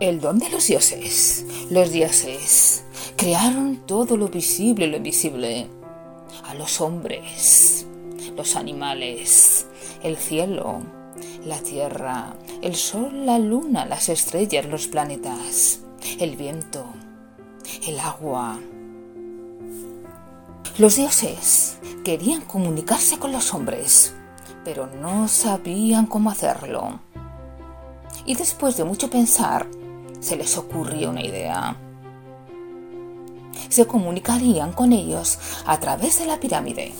El don de los dioses. Los dioses crearon todo lo visible y lo invisible. A los hombres, los animales, el cielo, la tierra, el sol, la luna, las estrellas, los planetas, el viento, el agua. Los dioses querían comunicarse con los hombres, pero no sabían cómo hacerlo. Y después de mucho pensar, se les ocurrió una idea. Se comunicarían con ellos a través de la pirámide.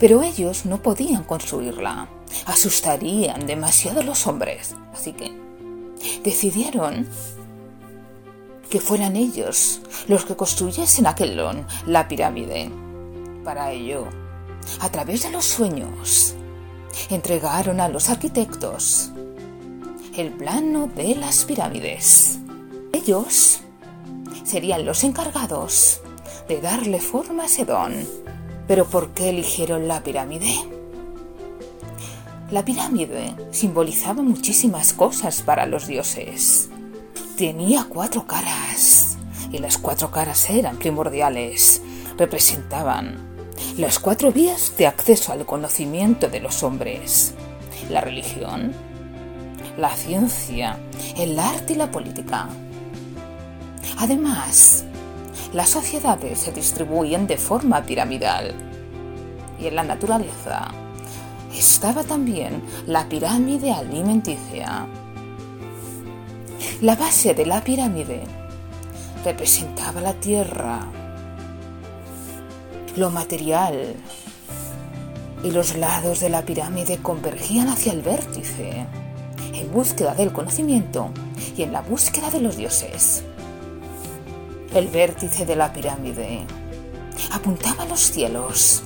Pero ellos no podían construirla. Asustarían demasiado a los hombres. Así que decidieron que fueran ellos los que construyesen aquel lón, la pirámide. Para ello, a través de los sueños, entregaron a los arquitectos el plano de las pirámides. Ellos serían los encargados de darle forma a ese don. Pero ¿por qué eligieron la pirámide? La pirámide simbolizaba muchísimas cosas para los dioses. Tenía cuatro caras y las cuatro caras eran primordiales. Representaban las cuatro vías de acceso al conocimiento de los hombres. La religión, la ciencia, el arte y la política. Además, las sociedades se distribuyen de forma piramidal. Y en la naturaleza estaba también la pirámide alimenticia. La base de la pirámide representaba la tierra, lo material, y los lados de la pirámide convergían hacia el vértice en búsqueda del conocimiento y en la búsqueda de los dioses. El vértice de la pirámide apuntaba a los cielos,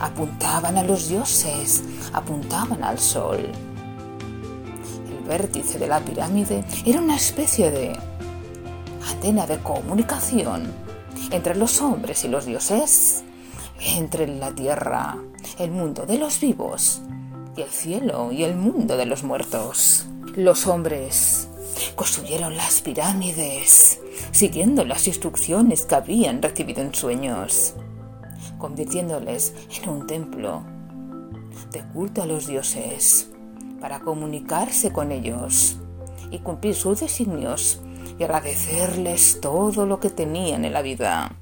apuntaban a los dioses, apuntaban al sol. El vértice de la pirámide era una especie de antena de comunicación entre los hombres y los dioses, entre la tierra, el mundo de los vivos y el cielo y el mundo de los muertos. Los hombres construyeron las pirámides siguiendo las instrucciones que habían recibido en sueños, convirtiéndoles en un templo de culto a los dioses para comunicarse con ellos y cumplir sus designios y agradecerles todo lo que tenían en la vida.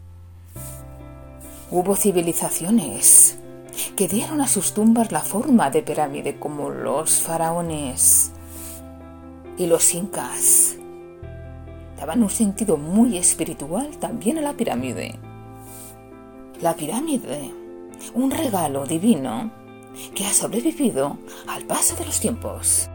Hubo civilizaciones que dieron a sus tumbas la forma de pirámide como los faraones y los incas. Daban un sentido muy espiritual también a la pirámide. La pirámide, un regalo divino que ha sobrevivido al paso de los tiempos.